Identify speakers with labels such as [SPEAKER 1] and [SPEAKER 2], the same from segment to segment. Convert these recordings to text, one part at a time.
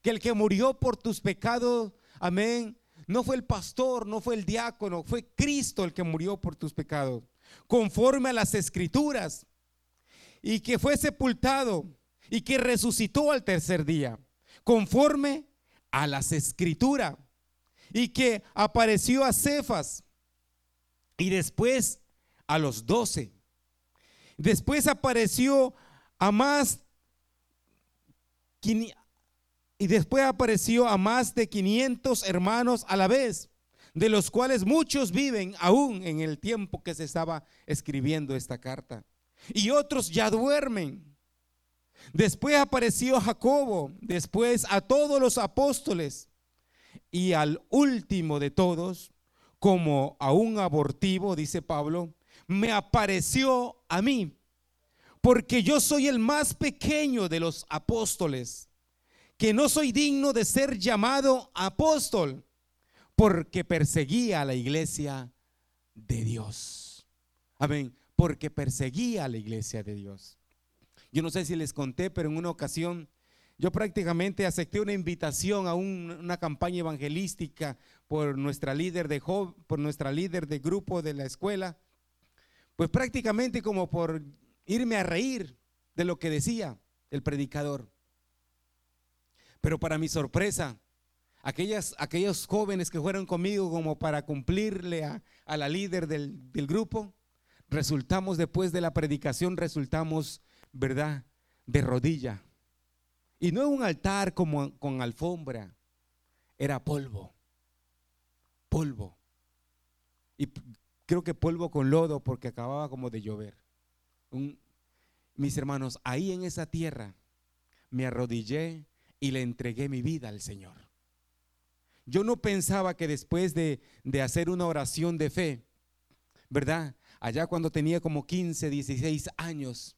[SPEAKER 1] Que el que murió por tus pecados, amén, no fue el pastor, no fue el diácono, fue Cristo el que murió por tus pecados, conforme a las escrituras, y que fue sepultado y que resucitó al tercer día, conforme a las escrituras, y que apareció a Cefas y después a los doce. Después apareció a más y después apareció a más de 500 hermanos a la vez, de los cuales muchos viven aún en el tiempo que se estaba escribiendo esta carta. Y otros ya duermen. Después apareció Jacobo, después a todos los apóstoles y al último de todos, como a un abortivo, dice Pablo, me apareció a mí, porque yo soy el más pequeño de los apóstoles que no soy digno de ser llamado apóstol porque perseguía a la iglesia de Dios. Amén, porque perseguía a la iglesia de Dios. Yo no sé si les conté, pero en una ocasión yo prácticamente acepté una invitación a una campaña evangelística por nuestra líder de por nuestra líder de grupo de la escuela, pues prácticamente como por irme a reír de lo que decía el predicador. Pero para mi sorpresa, aquellas, aquellos jóvenes que fueron conmigo como para cumplirle a, la líder del, grupo, resultamos después de la predicación, resultamos, ¿verdad?, de rodilla. Y no un altar como con alfombra, era polvo, polvo. Y creo que polvo con lodo porque acababa como de llover. Mis hermanos, ahí en esa tierra me arrodillé y le entregué mi vida al Señor. Yo no pensaba que después de, hacer una oración de fe, ¿verdad? Allá cuando tenía como 15, 16 años,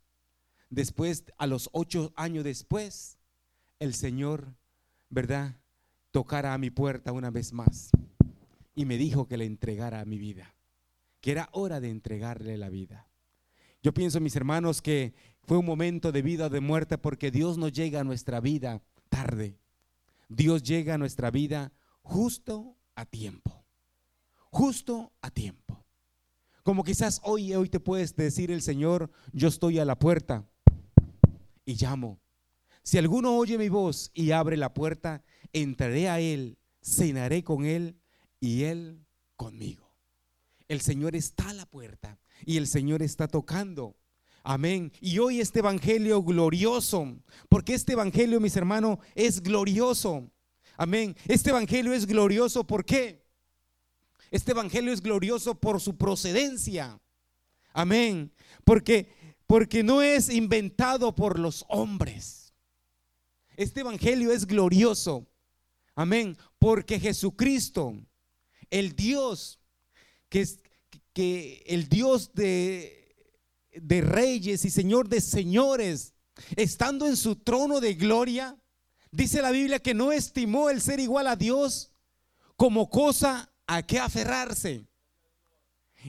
[SPEAKER 1] después, a los 8 años después, el Señor, ¿verdad? Tocara a mi puerta una vez más y me dijo que le entregara mi vida, que era hora de entregarle la vida. Yo pienso, mis hermanos, que fue un momento de vida o de muerte porque Dios no llega a nuestra vida tarde. Dios llega a nuestra vida justo a tiempo. Justo a tiempo. Como quizás hoy, hoy te puedes decir el Señor, yo estoy a la puerta y llamo. Si alguno oye mi voz y abre la puerta, entraré a Él, cenaré con Él y Él conmigo. El Señor está a la puerta y el Señor está tocando. Amén. Y hoy este evangelio glorioso, porque este evangelio, mis hermanos, es glorioso. Amén. Este evangelio es glorioso, ¿por qué? Este evangelio es glorioso por su procedencia. Amén. Porque porque no es inventado por los hombres. Este evangelio es glorioso. Amén. Porque Jesucristo, el Dios que que el Dios de de reyes y Señor de señores, estando en su trono de gloria, dice la Biblia que no estimó el ser igual a Dios como cosa a que aferrarse.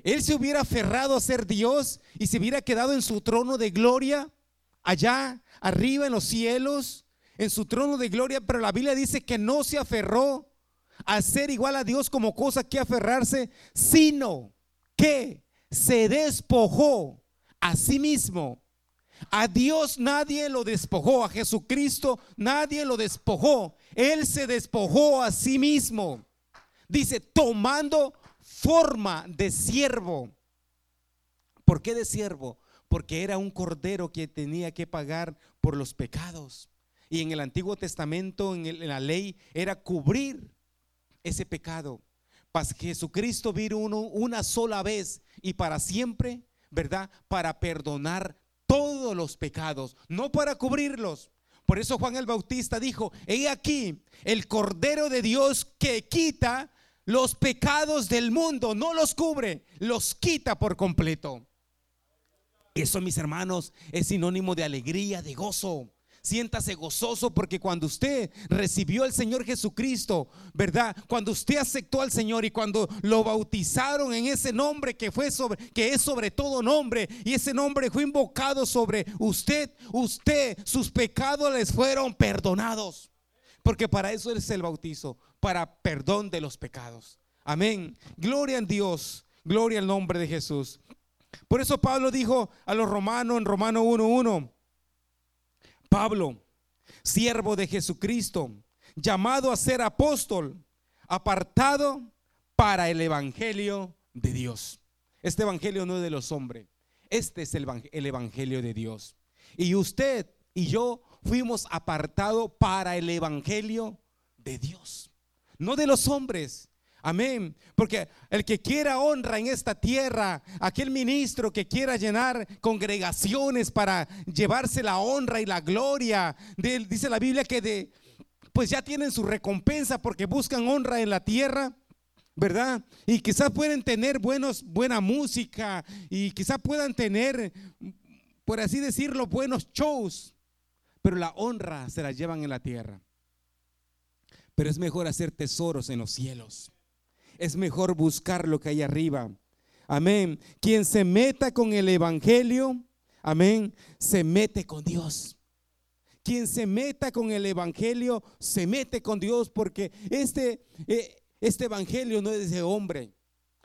[SPEAKER 1] Él se hubiera aferrado a ser Dios y se hubiera quedado en su trono de gloria, allá arriba en los cielos, en su trono de gloria, pero la Biblia dice que no se aferró a ser igual a Dios como cosa que aferrarse, sino que se despojó a sí mismo. A Dios nadie lo despojó, a Jesucristo nadie lo despojó. Él se despojó a sí mismo. Dice, tomando forma de siervo. ¿Por qué de siervo? Porque era un cordero que tenía que pagar por los pecados. Y en el Antiguo Testamento, en, la ley, era cubrir ese pecado. Jesucristo vino una sola vez y para siempre ¿verdad? Para perdonar todos los pecados, no para cubrirlos. Por eso Juan el Bautista dijo, he aquí el Cordero de Dios que quita los pecados del mundo, no los cubre, los quita por completo. Eso, mis hermanos, es sinónimo de alegría, de gozo. Siéntase gozoso porque cuando usted recibió al Señor Jesucristo, ¿verdad? Cuando usted aceptó al Señor y cuando lo bautizaron en ese nombre que fue sobre que es sobre todo nombre y ese nombre fue invocado sobre usted, usted sus pecados les fueron perdonados. Porque para eso es el bautizo, para perdón de los pecados. Amén. Gloria a Dios, gloria al nombre de Jesús. Por eso Pablo dijo a los romanos en Romano 1:1, Pablo, siervo de Jesucristo, llamado a ser apóstol, apartado para el evangelio de Dios. Este evangelio no es de los hombres, este es el, el evangelio de Dios. Y usted y yo fuimos apartados para el evangelio de Dios, no de los hombres. Amén. Porque el que quiera honra en esta tierra, aquel ministro que quiera llenar congregaciones para llevarse la honra y la gloria, dice la Biblia que de, pues ya tienen su recompensa porque buscan honra en la tierra. ¿verdad? Y quizás pueden tener buenos, buena música y quizás puedan tener, por así decirlo, buenos shows, pero la honra se la llevan en la tierra. Pero es mejor hacer tesoros en los cielos es mejor buscar lo que hay arriba. Amén. Quien se meta con el Evangelio, amén, se mete con Dios. Quien se meta con el Evangelio, se mete con Dios porque este, eh, este Evangelio no es de hombre.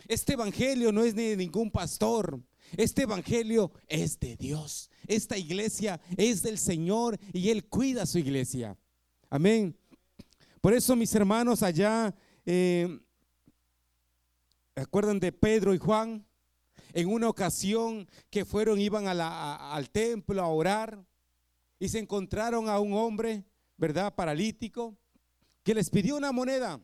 [SPEAKER 1] Este Evangelio no es de ningún pastor. Este Evangelio es de Dios. Esta iglesia es del Señor y Él cuida su iglesia. Amén. Por eso mis hermanos allá eh, ¿Recuerdan de Pedro y Juan? En una ocasión que fueron, iban al templo a orar y se encontraron a un hombre, ¿verdad? Paralítico, que les pidió una moneda.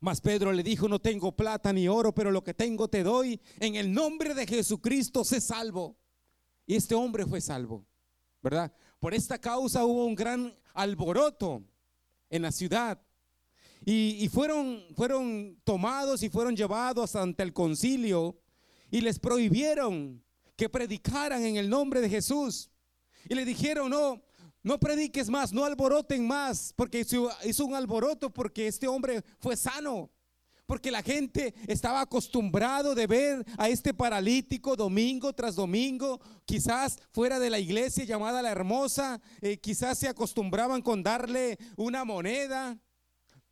[SPEAKER 1] Mas Pedro le dijo, no tengo plata ni oro, pero lo que tengo te doy. En el nombre de Jesucristo sé salvo. Y este hombre fue salvo, ¿verdad? Por esta causa hubo un gran alboroto en la ciudad. Y, fueron, fueron tomados y fueron llevados ante el concilio y les prohibieron que predicaran en el nombre de Jesús. Y le dijeron, no, no prediques más, no alboroten más, porque hizo un alboroto porque este hombre fue sano. Porque la gente estaba acostumbrado de ver a este paralítico domingo tras domingo, quizás fuera de la iglesia llamada la hermosa, eh, quizás se acostumbraban con darle una moneda,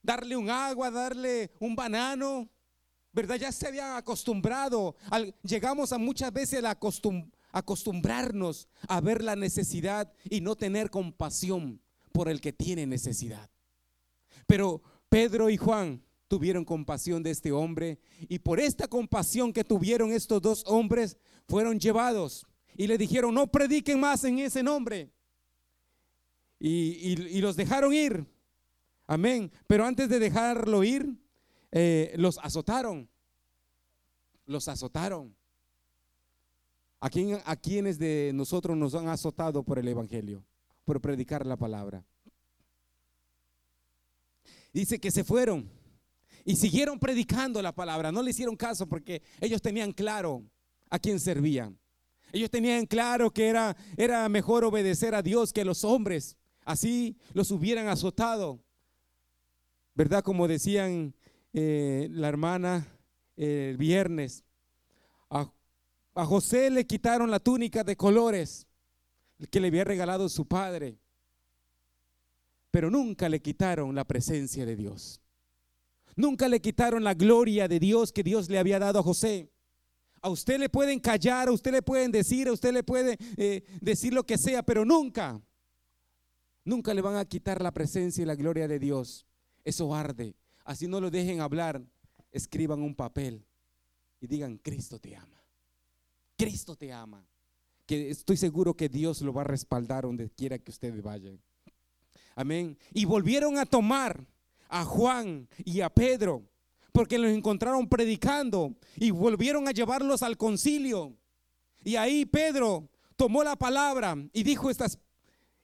[SPEAKER 1] darle un agua, darle un banano, ¿verdad? Ya se habían acostumbrado. llegamos a muchas veces a acostumbrarnos a ver la necesidad y no tener compasión por el que tiene necesidad. Pero Pedro y Juan tuvieron compasión de este hombre y por esta compasión que tuvieron estos dos hombres fueron llevados y le dijeron no prediquen más en ese nombre y los dejaron ir Amén. Pero antes de dejarlo ir, eh, los azotaron. Los azotaron. ¿A, quién, ¿A quienes de nosotros nos han azotado por el Evangelio? Por predicar la palabra. Dice que se fueron y siguieron predicando la palabra. No le hicieron caso porque ellos tenían claro a quién servían. Ellos tenían claro que era, era mejor obedecer a Dios que a los hombres. Así los hubieran azotado. ¿Verdad? Como decían eh, la hermana el viernes, a, José le quitaron la túnica de colores que le había regalado su padre, pero nunca le quitaron la presencia de Dios. Nunca le quitaron la gloria de Dios que Dios le había dado a José. A usted le pueden callar, a usted le pueden decir, a usted le puede eh, decir lo que sea, pero nunca, nunca le van a quitar la presencia y la gloria de Dios. Eso arde. Así no lo dejen hablar. Escriban un papel y digan, Cristo te ama. Cristo te ama. Que estoy seguro que Dios lo va a respaldar donde quiera que ustedes vayan. Amén. Y volvieron a tomar a Juan y a Pedro porque los encontraron predicando y volvieron a llevarlos al concilio. Y ahí Pedro tomó la palabra y dijo estas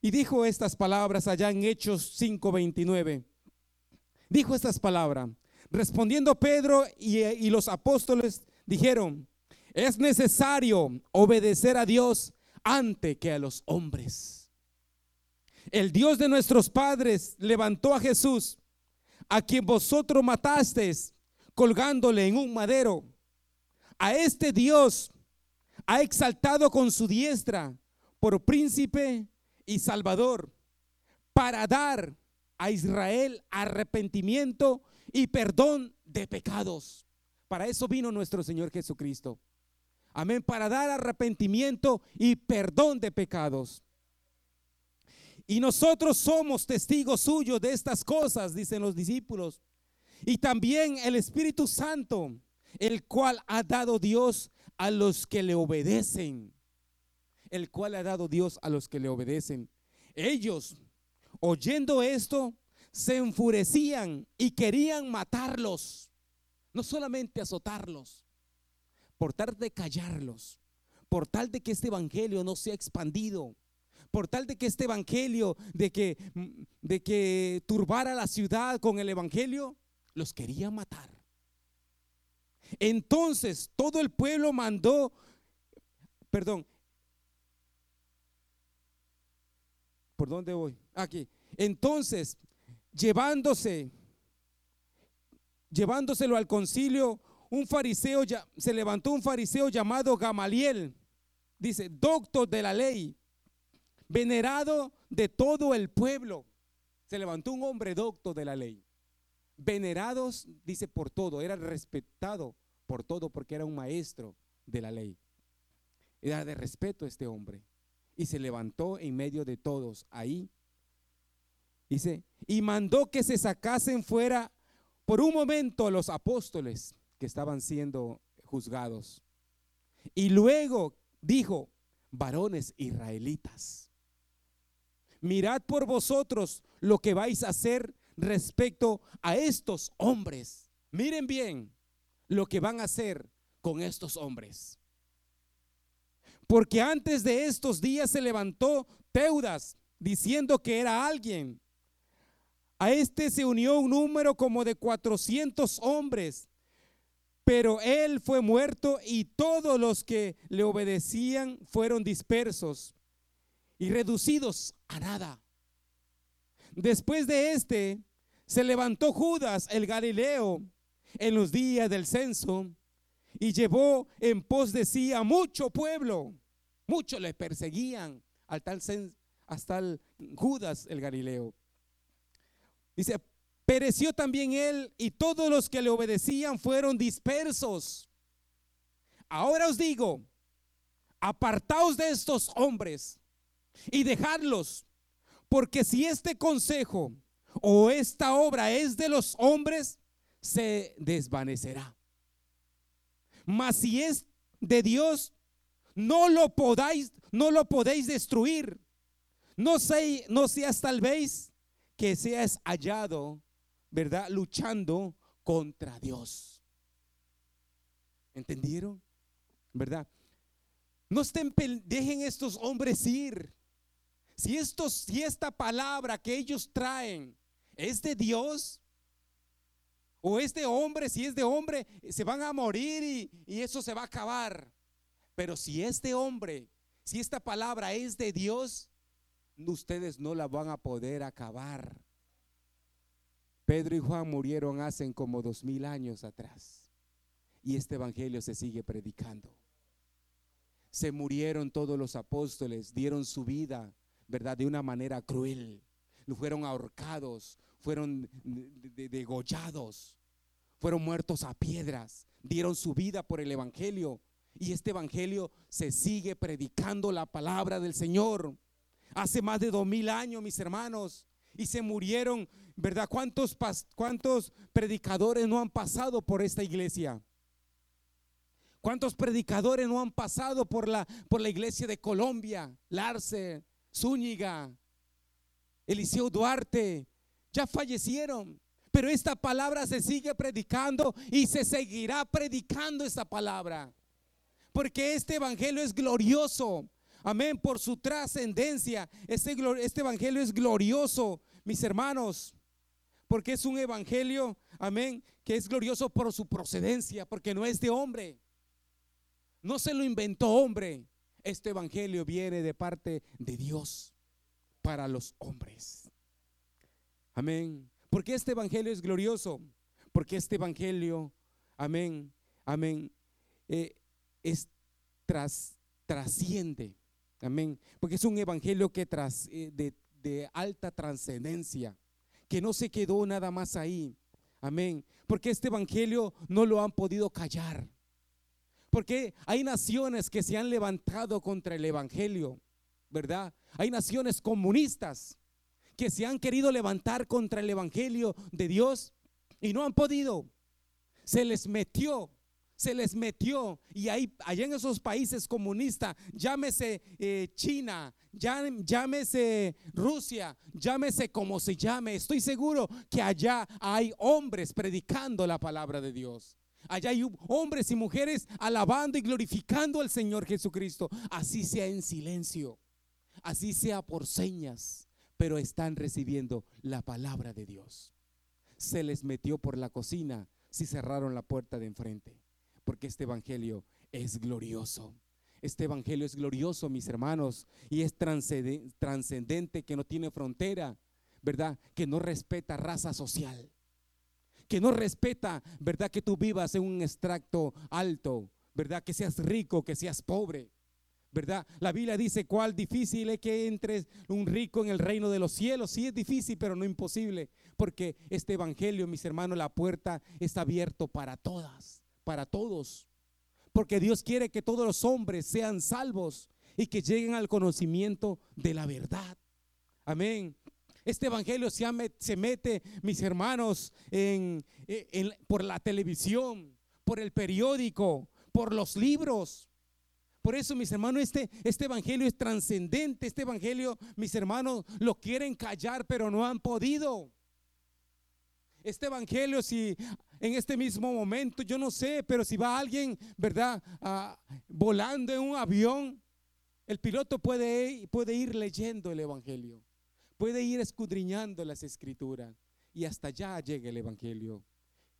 [SPEAKER 1] y dijo estas palabras allá en Hechos 5:29 dijo estas palabras. Respondiendo Pedro y, los apóstoles dijeron, es necesario obedecer a Dios antes que a los hombres. el Dios de nuestros padres levantó a Jesús, a quien vosotros matasteis, colgándole en un madero. A este Dios ha exaltado con su diestra por príncipe y salvador, para dar a Israel arrepentimiento y perdón de pecados. Para eso vino nuestro Señor Jesucristo. Amén, para dar arrepentimiento y perdón de pecados. Y nosotros somos testigos suyos de estas cosas, dicen los discípulos. Y también el Espíritu Santo, el cual ha dado Dios a los que le obedecen. El cual ha dado Dios a los que le obedecen. Ellos, oyendo esto, se enfurecían y querían matarlos. No solamente azotarlos, por tal de callarlos, por tal de que este evangelio no sea expandido por tal de que este evangelio, de que, de que turbara la ciudad con el evangelio, los quería matar. Entonces todo el pueblo mandó, perdón, ¿por dónde voy? Aquí. Entonces, llevándose, llevándoselo al concilio, un fariseo, se levantó un fariseo llamado Gamaliel, dice, doctor de la ley venerado de todo el pueblo. Se levantó un hombre docto de la ley. Venerados, dice, por todo, era respetado por todo porque era un maestro de la ley. Era de respeto este hombre. Y se levantó en medio de todos ahí. Dice, y mandó que se sacasen fuera por un momento los apóstoles que estaban siendo juzgados. Y luego dijo, varones israelitas, mirad por vosotros lo que vais a hacer respecto a estos hombres. Miren bien lo que van a hacer con estos hombres. Porque antes de estos días se levantó Teudas diciendo que era alguien. A este se unió un número como de 400 hombres, pero él fue muerto y todos los que le obedecían fueron dispersos y reducidos a nada. Después de este, se levantó Judas el Galileo en los días del censo y llevó en pos de sí a mucho pueblo. Muchos le perseguían al tal hasta Judas el Galileo. Dice, pereció también él y todos los que le obedecían fueron dispersos. Ahora os digo, apartaos de estos hombres y dejarlos. Porque si este consejo o esta obra es de los hombres, se desvanecerá. Mas si es de Dios, no lo podáis, no lo podéis destruir. No sé, no seas tal vez que seas hallado, ¿verdad? Luchando contra Dios. ¿Entendieron? ¿Verdad? No estén, dejen estos hombres ir. Si, esto, si esta palabra que ellos traen es de Dios, o es de hombre, si es de hombre, se van a morir y, eso se va a acabar. Pero si es de hombre, si esta palabra es de Dios, ustedes no la van a poder acabar. Pedro y Juan murieron hace como dos mil años atrás. Y este evangelio se sigue predicando. Se murieron todos los apóstoles, dieron su vida ¿verdad? De una manera cruel. Fueron ahorcados, fueron degollados, fueron muertos a piedras, dieron su vida por el Evangelio. Y este Evangelio se sigue predicando la palabra del Señor. Hace más de dos mil años, mis hermanos, y se murieron, ¿verdad? ¿Cuántos, ¿Cuántos predicadores no han pasado por esta iglesia? ¿Cuántos predicadores no han pasado por la, por la iglesia de Colombia? Larce, Zúñiga, Eliseo Duarte, ya fallecieron. Pero esta palabra se sigue predicando y se seguirá predicando esta palabra. Porque este evangelio es glorioso. Amén, por su trascendencia. Este, este evangelio es glorioso, mis hermanos. Porque es un evangelio, amén, que es glorioso por su procedencia, porque no es de hombre. No se lo inventó hombre. Este evangelio viene de parte de Dios. para los hombres. Amén. Porque este evangelio es glorioso. Porque este evangelio, amén, amén, eh, es tras, trasciende. Amén. Porque es un evangelio que tras, eh, de, de alta trascendencia, que no se quedó nada más ahí. Amén. Porque este evangelio no lo han podido callar. Porque hay naciones que se han levantado contra el evangelio, ¿verdad? Hay naciones comunistas que se han querido levantar contra el evangelio de Dios y no han podido. Se les metió se les metió y ahí allá en esos países comunistas, llámese eh, China, llámese Rusia, llámese como se llame, estoy seguro que allá hay hombres predicando la palabra de Dios. Allá hay hombres y mujeres alabando y glorificando al Señor Jesucristo. Así sea en silencio, así sea por señas, pero están recibiendo la palabra de Dios. Se les metió por la cocina si cerraron la puerta de enfrente porque este Evangelio es glorioso. Este Evangelio es glorioso, mis hermanos, y es trascendente, que no tiene frontera, ¿verdad? Que no respeta raza social, que no respeta, ¿verdad? Que tú vivas en un extracto alto, ¿verdad? Que seas rico, que seas pobre. ¿verdad? La Biblia dice cuál difícil es que entre un rico en el reino de los cielos. Sí es difícil, pero no imposible, porque este evangelio, mis hermanos, la puerta está abierto para todas para todos. Porque Dios quiere que todos los hombres sean salvos y que lleguen al conocimiento de la verdad. Amén. Este evangelio se, mete, mis hermanos, en, por la televisión, por el periódico, por los libros. Por eso, mis hermanos, este, este evangelio es trascendente. Este evangelio, mis hermanos, lo quieren callar, pero no han podido. Este evangelio, si en este mismo momento, yo no sé, pero si va alguien, ¿verdad? Ah, volando en un avión, el piloto puede, puede ir leyendo el Evangelio, puede ir escudriñando las escrituras y hasta allá llega el Evangelio.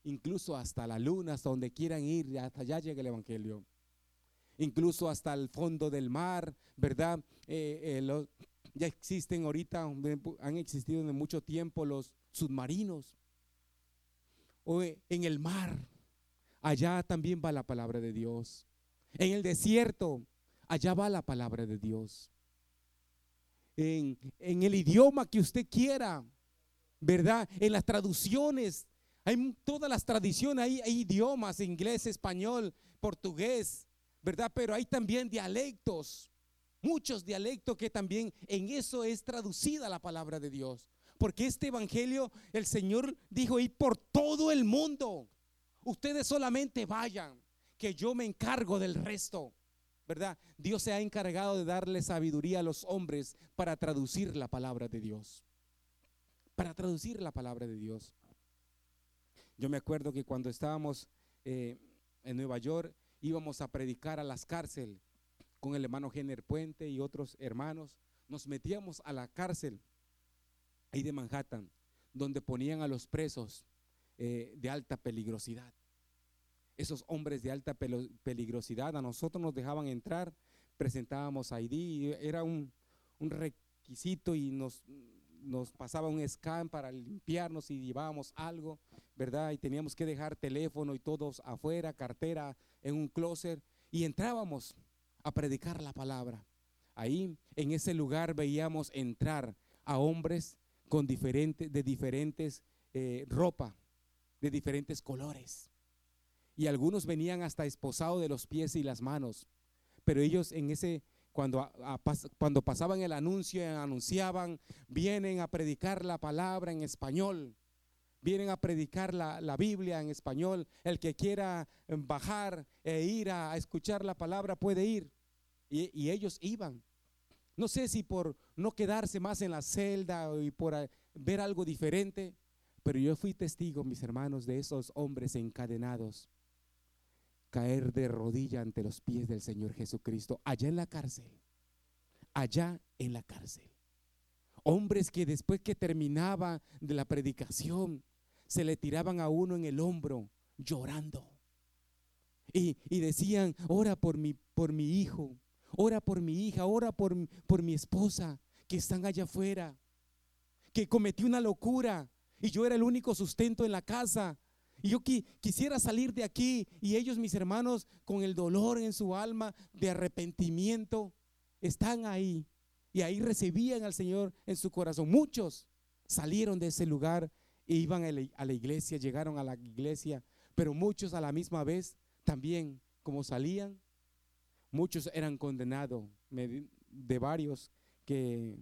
[SPEAKER 1] Incluso hasta la luna, hasta donde quieran ir, hasta allá llega el Evangelio. Incluso hasta el fondo del mar, ¿verdad? Eh, eh, ya existen ahorita, han existido en mucho tiempo los submarinos o en el mar, allá también va la palabra de Dios. En el desierto, allá va la palabra de Dios. En, el idioma que usted quiera, ¿verdad? En las traducciones, hay todas las tradiciones, hay, hay idiomas, inglés, español, portugués, ¿verdad? Pero hay también dialectos, muchos dialectos que también en eso es traducida la palabra de Dios. Porque este evangelio, el Señor dijo, y por todo el mundo. Ustedes solamente vayan, que yo me encargo del resto. ¿Verdad? Dios se ha encargado de darle sabiduría a los hombres para traducir la palabra de Dios. Para traducir la palabra de Dios. Yo me acuerdo que cuando estábamos eh, en Nueva York, íbamos a predicar a las cárceles con el hermano Jenner Puente y otros hermanos. Nos metíamos a la cárcel ahí de Manhattan, donde ponían a los presos eh, de alta peligrosidad. Esos hombres de alta peligrosidad a nosotros nos dejaban entrar, presentábamos ID, era un, requisito y nos, pasaba un scan para limpiarnos y llevábamos algo, ¿verdad? Y teníamos que dejar teléfono y todos afuera, cartera en un closet y entrábamos a predicar la palabra. Ahí en ese lugar veíamos entrar a hombres con diferentes, de diferentes eh, ropa, de diferentes colores. Y algunos venían hasta esposados de los pies y las manos. Pero ellos en ese, cuando, cuando pasaban el anuncio, anunciaban, vienen a predicar la palabra en español. Vienen a predicar la, la Biblia en español. El que quiera bajar e ir a, escuchar la palabra puede ir. Y ellos iban. No sé si por no quedarse más en la celda y por eh, ver algo diferente, pero yo fui testigo, mis hermanos, de esos hombres encadenados caer de rodilla ante los pies del Señor Jesucristo, allá en la cárcel, allá en la cárcel. Hombres que después que terminaba de la predicación, se le tiraban a uno en el hombro llorando. Y, y decían, ora por mi, por mi hijo, ora por mi hija, ora por, por mi esposa, que están allá afuera, que cometí una locura y yo era el único sustento en la casa. Y yo quisiera salir de aquí y ellos, mis hermanos, con el dolor en su alma de arrepentimiento, están ahí. Y ahí recibían al Señor en su corazón. Muchos salieron de ese lugar e iban a la iglesia, llegaron a la iglesia, pero muchos a la misma vez también, como salían, muchos eran condenados de varios que,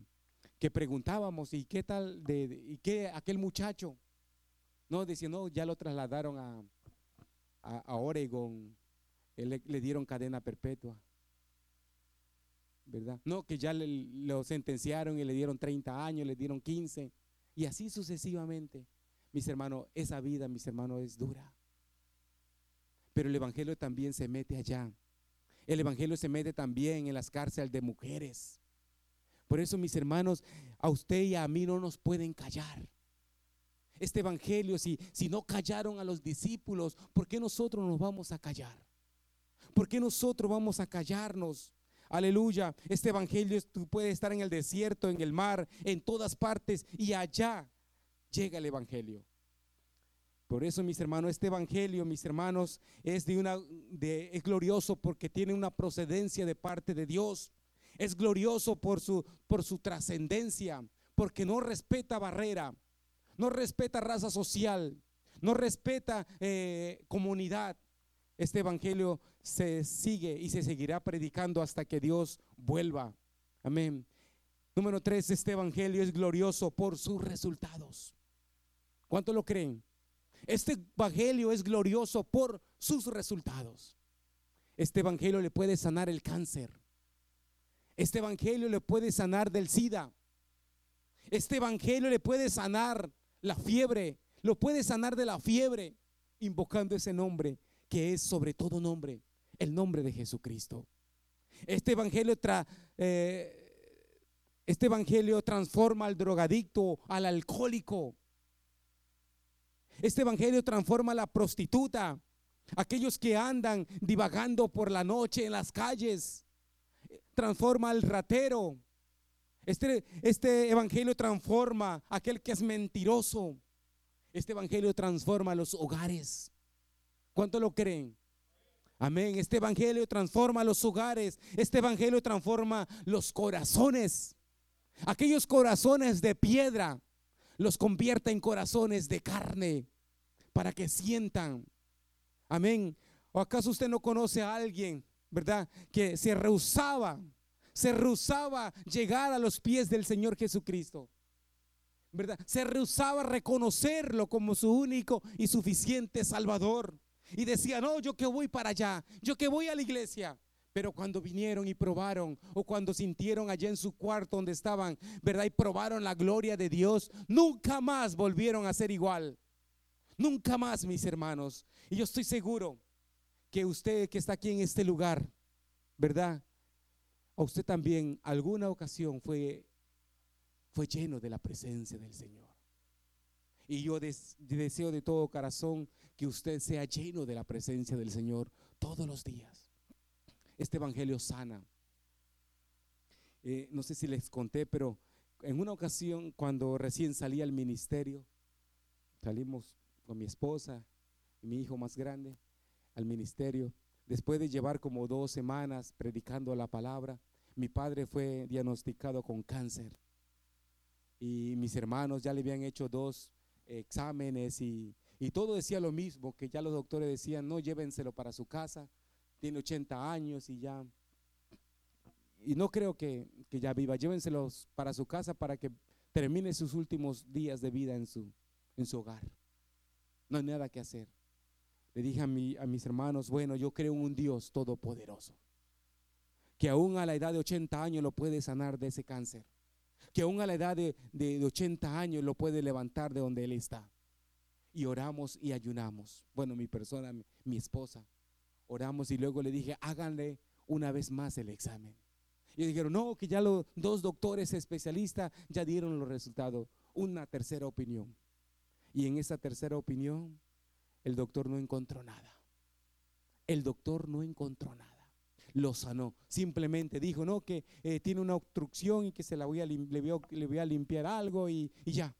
[SPEAKER 1] que preguntábamos, ¿y qué tal y qué aquel muchacho? No, decían, no, ya lo trasladaron a, a, Oregon, le, le, dieron cadena perpetua. ¿Verdad? No, que ya lo sentenciaron y le dieron 30 años, le dieron 15. Y así sucesivamente. Mis hermanos, esa vida, mis hermanos, es dura. Pero el Evangelio también se mete allá. El Evangelio se mete también en las cárceles de mujeres. Por eso, mis hermanos, a usted y a mí no nos pueden callar. Este Evangelio, si, si no callaron a los discípulos, ¿por qué nosotros nos vamos a callar? ¿Por qué nosotros vamos a callarnos? Aleluya. Este Evangelio puede estar en el desierto, en el mar, en todas partes y allá llega el Evangelio. Por eso, mis hermanos, este evangelio, mis hermanos, es de una es glorioso porque tiene una procedencia de parte de Dios. Es glorioso por su por su trascendencia, porque no respeta barrera, no respeta raza social, no respeta eh, comunidad. Este evangelio se sigue y se seguirá predicando hasta que Dios vuelva. Amén. Número tres, este evangelio es glorioso por sus resultados. ¿Cuánto lo creen? Este evangelio es glorioso por sus resultados. Este evangelio le puede sanar el cáncer. Este evangelio le puede sanar del SIDA. Este evangelio le puede sanar la fiebre. Lo puede sanar de la fiebre invocando ese nombre que es sobre todo nombre, el nombre de Jesucristo. Este evangelio, eh, este evangelio transforma al drogadicto, al alcohólico. Este evangelio transforma a la prostituta, aquellos que andan divagando por la noche en las calles. Transforma al ratero. Este, este evangelio transforma a aquel que es mentiroso. Este evangelio transforma los hogares. ¿Cuánto lo creen? Amén. Este evangelio transforma los hogares. Este evangelio transforma los corazones. Aquellos corazones de piedra los convierte en corazones de carne para que sientan. Amén. ¿O acaso usted no conoce a alguien, verdad, que se rehusaba, se rehusaba llegar a los pies del Señor Jesucristo? ¿Verdad? Se rehusaba reconocerlo como su único y suficiente Salvador. Y decía, no, yo que voy para allá, yo que voy a la iglesia. Pero cuando vinieron y probaron, o cuando sintieron allá en su cuarto donde estaban, ¿verdad? Y probaron la gloria de Dios, nunca más volvieron a ser igual. Nunca más, mis hermanos. Y yo estoy seguro que usted que está aquí en este lugar, ¿verdad? A usted también alguna ocasión fue, fue lleno de la presencia del Señor. Y yo deseo de todo corazón que usted sea lleno de la presencia del Señor todos los días. Este Evangelio sana. Eh, no sé si les conté, pero en una ocasión cuando recién salí al ministerio, salimos con mi esposa y mi hijo más grande al ministerio. Después de llevar como dos semanas predicando la palabra, mi padre fue diagnosticado con cáncer. Y mis hermanos ya le habían hecho dos exámenes y, todo decía lo mismo, que ya los doctores decían, no, llévenselo para su casa, tiene 80 años y ya, y no creo que, que ya viva, llévenselos para su casa para que termine sus últimos días de vida en su, en su hogar no hay nada que hacer. Le dije a, a mis hermanos, bueno, yo creo en un Dios todopoderoso, que aún a la edad de 80 años lo puede sanar de ese cáncer, que aún a la edad de, de 80 años lo puede levantar de donde Él está. Y oramos y ayunamos. Bueno, mi persona, mi, esposa, oramos y luego le dije, háganle una vez más el examen. Y dijeron, no, que ya los dos doctores especialistas ya dieron los resultados. Una tercera opinión. Y en esa tercera opinión, el doctor no encontró nada. El doctor no encontró nada. lo sanó. Simplemente dijo, no, que eh, tiene una obstrucción y que se la voy a, le, voy a, limpiar algo y, y, ya.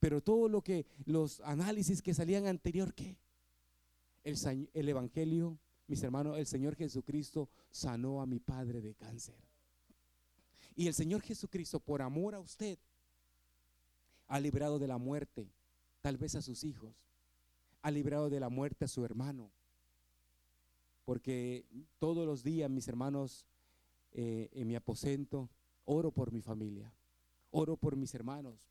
[SPEAKER 1] Pero todo lo que, los análisis que salían anterior, ¿qué? El, el Evangelio, mis hermanos, el Señor Jesucristo sanó a mi padre de cáncer. Y el Señor Jesucristo, por amor a usted, ha librado de la muerte, tal vez a sus hijos, ha librado de la muerte a su hermano, porque todos los días, mis hermanos, eh, en mi aposento, oro por mi familia, oro por mis hermanos.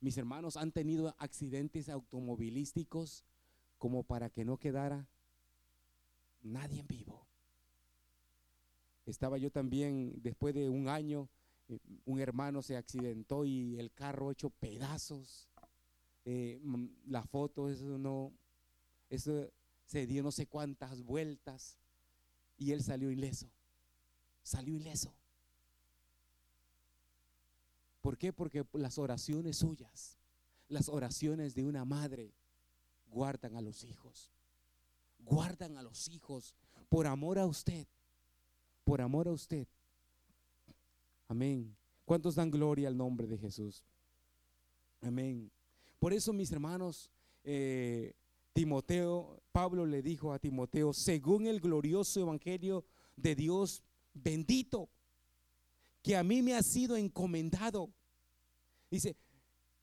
[SPEAKER 1] Mis hermanos han tenido accidentes automovilísticos como para que no quedara nadie en vivo. Estaba yo también, después de un año, eh, un hermano se accidentó y el carro hecho pedazos. Eh, la foto, eso no, eso se dio no sé cuántas vueltas y él salió ileso. Salió ileso. ¿Por qué? Porque las oraciones suyas, las oraciones de una madre, guardan a los hijos. Guardan a los hijos por amor a usted. Por amor a usted. Amén. ¿Cuántos dan gloria al nombre de Jesús? Amén. Por eso, mis hermanos, eh, Timoteo, Pablo le dijo a Timoteo, según el glorioso evangelio de Dios bendito, que a mí me ha sido encomendado. Dice,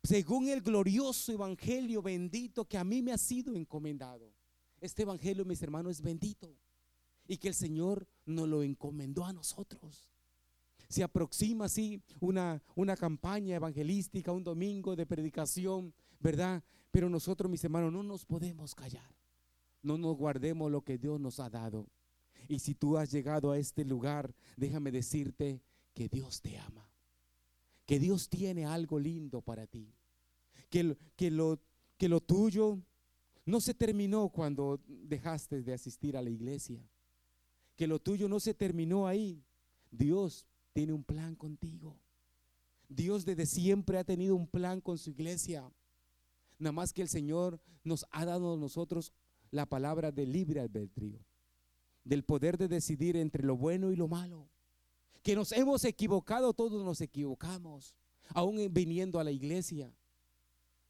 [SPEAKER 1] según el glorioso evangelio bendito que a mí me ha sido encomendado. Este evangelio, mis hermanos, es bendito. Y que el Señor nos lo encomendó a nosotros. Se aproxima así una, una campaña evangelística, un domingo de predicación, ¿verdad? Pero nosotros, mis hermanos, no nos podemos callar. No nos guardemos lo que Dios nos ha dado. Y si tú has llegado a este lugar, déjame decirte que Dios te ama. Que Dios tiene algo lindo para ti. Que, que, lo, que lo tuyo no se terminó cuando dejaste de asistir a la iglesia. Que lo tuyo no se terminó ahí. Dios tiene un plan contigo. Dios desde siempre ha tenido un plan con su iglesia. Nada más que el Señor nos ha dado a nosotros la palabra de libre albedrío, del poder de decidir entre lo bueno y lo malo. Que nos hemos equivocado, todos nos equivocamos, aún viniendo a la iglesia.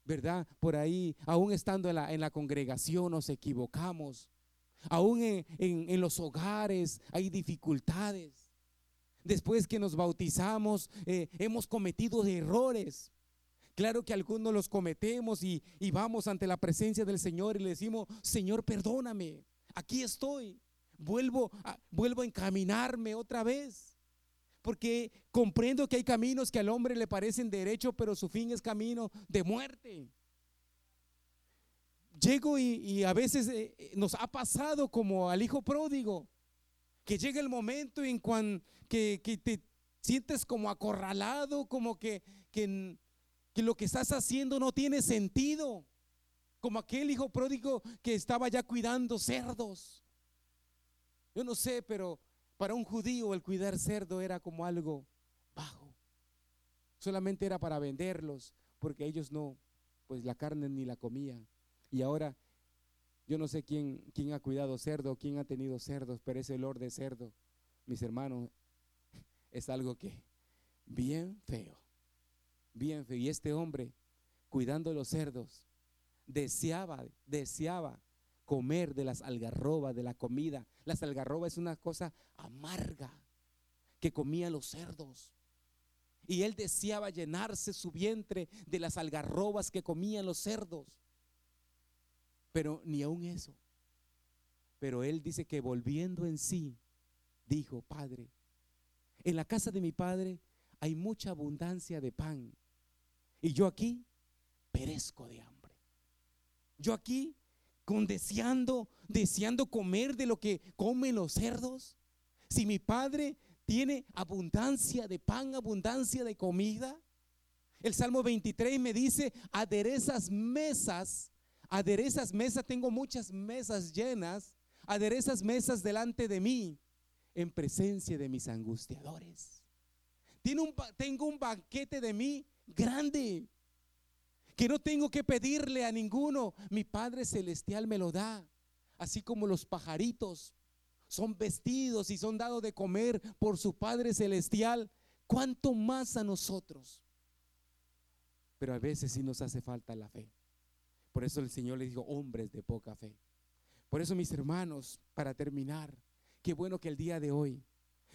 [SPEAKER 1] ¿Verdad? Por ahí, aún estando en la, congregación, nos equivocamos. Aún en, los hogares hay dificultades. Después que nos bautizamos, eh, hemos cometido errores. Claro que algunos los cometemos y, vamos ante la presencia del Señor y le decimos, Señor, perdóname, aquí estoy, vuelvo vuelvo a encaminarme otra vez. Porque comprendo que hay caminos que al hombre le parecen derecho, pero su fin es camino de muerte. Llego y, a veces eh, eh, nos ha pasado como al hijo pródigo, que llega el momento en cuan, que, te sientes como acorralado, como que, que que lo que estás haciendo no tiene sentido. Como aquel hijo pródigo que estaba ya cuidando cerdos. Yo no sé, pero para un judío el cuidar cerdo era como algo bajo. Solamente era para venderlos, porque ellos no, pues la carne ni la comían. Y ahora, yo no sé quién, quién ha cuidado cerdo, quién ha tenido cerdos, pero ese olor de cerdo, mis hermanos, es algo que bien feo bien feo. Y este hombre, cuidando los cerdos, deseaba, deseaba comer de las algarrobas, de la comida. Las algarrobas es una cosa amarga que comían los cerdos. Y él deseaba llenarse su vientre de las algarrobas que comían los cerdos. Pero ni aun eso. Pero él dice que volviendo en sí, dijo, Padre, en la casa de mi Padre hay mucha abundancia de pan y yo aquí perezco de hambre. Yo aquí con deseando, deseando comer de lo que comen los cerdos. Si mi padre tiene abundancia de pan, abundancia de comida. El Salmo 23 me dice, aderezas mesas, aderezas mesas, tengo muchas mesas llenas, aderezas mesas delante de mí en presencia de mis angustiadores. Tengo un banquete de mí grande, que no tengo que pedirle a ninguno. Mi Padre Celestial me lo da, así como los pajaritos son vestidos y son dados de comer por su Padre Celestial, ¿cuánto más a nosotros? Pero a veces sí nos hace falta la fe. Por eso el Señor le dijo, hombres de poca fe. Por eso, mis hermanos, para terminar, qué bueno que el día de hoy,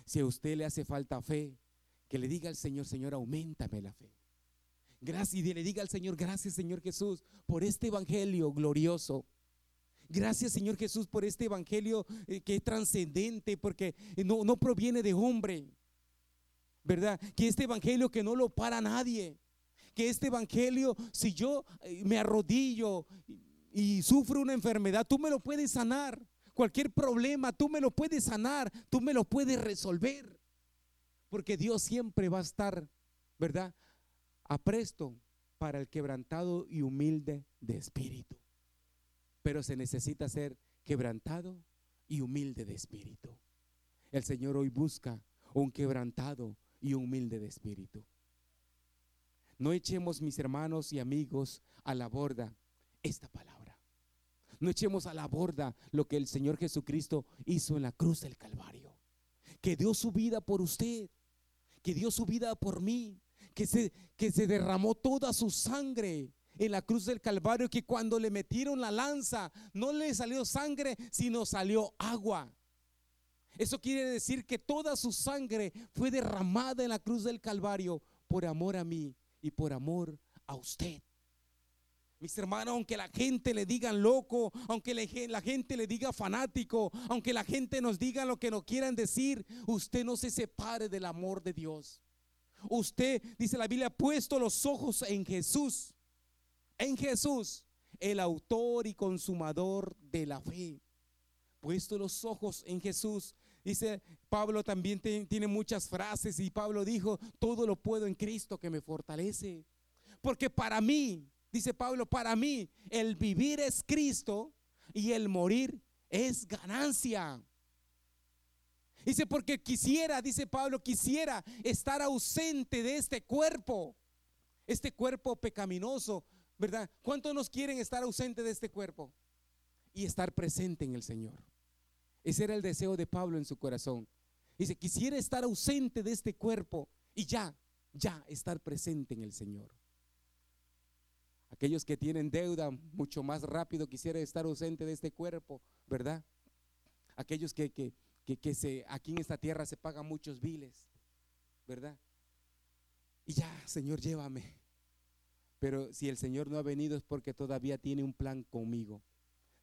[SPEAKER 1] si a usted le hace falta fe, que le diga al Señor, Señor, aumentame la fe. Gracias, y le diga al Señor, gracias Señor Jesús por este evangelio glorioso. Gracias Señor Jesús por este evangelio eh, que es trascendente, porque no, no proviene de hombre, ¿verdad? Que este evangelio que no lo para nadie. Que este evangelio, si yo eh, me arrodillo y sufro una enfermedad, tú me lo puedes sanar. Cualquier problema, tú me lo puedes sanar, tú me lo puedes resolver. Porque Dios siempre va a estar, ¿verdad? Apresto para el quebrantado y humilde de espíritu. Pero se necesita ser quebrantado y humilde de espíritu. El Señor hoy busca un quebrantado y humilde de espíritu. No echemos, mis hermanos y amigos, a la borda esta palabra. No echemos a la borda lo que el Señor Jesucristo hizo en la cruz del Calvario. Que dio su vida por usted, que dio su vida por mí, que se, que se derramó toda su sangre en la cruz del Calvario, que cuando le metieron la lanza no le salió sangre, sino salió agua. Eso quiere decir que toda su sangre fue derramada en la cruz del Calvario por amor a mí y por amor a usted. Mis hermanos, aunque la gente le diga loco, aunque la gente le diga fanático, aunque la gente nos diga lo que no quieran decir, usted no se separe del amor de Dios. Usted, dice la Biblia, ha puesto los ojos en Jesús, en Jesús, el autor y consumador de la fe. Puesto los ojos en Jesús. Dice Pablo también tiene muchas frases y Pablo dijo, todo lo puedo en Cristo que me fortalece. Porque para mí, dice Pablo, para mí el vivir es Cristo y el morir es ganancia. Dice, porque quisiera, dice Pablo, quisiera estar ausente de este cuerpo, este cuerpo pecaminoso, ¿verdad? ¿Cuántos nos quieren estar ausente de este cuerpo? Y estar presente en el Señor. Ese era el deseo de Pablo en su corazón. Dice, quisiera estar ausente de este cuerpo y ya, ya estar presente en el Señor. Aquellos que tienen deuda mucho más rápido quisiera estar ausente de este cuerpo, ¿verdad? Aquellos que, que, que, se, aquí en esta tierra se pagan muchos viles, ¿verdad? Y ya, Señor, llévame. Pero si el Señor no ha venido es porque todavía tiene un plan conmigo,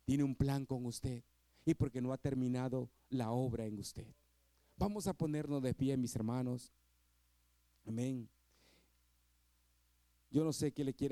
[SPEAKER 1] tiene un plan con usted y porque no ha terminado la obra en usted. Vamos a ponernos de pie, mis hermanos. Amén. Yo no sé qué le quiera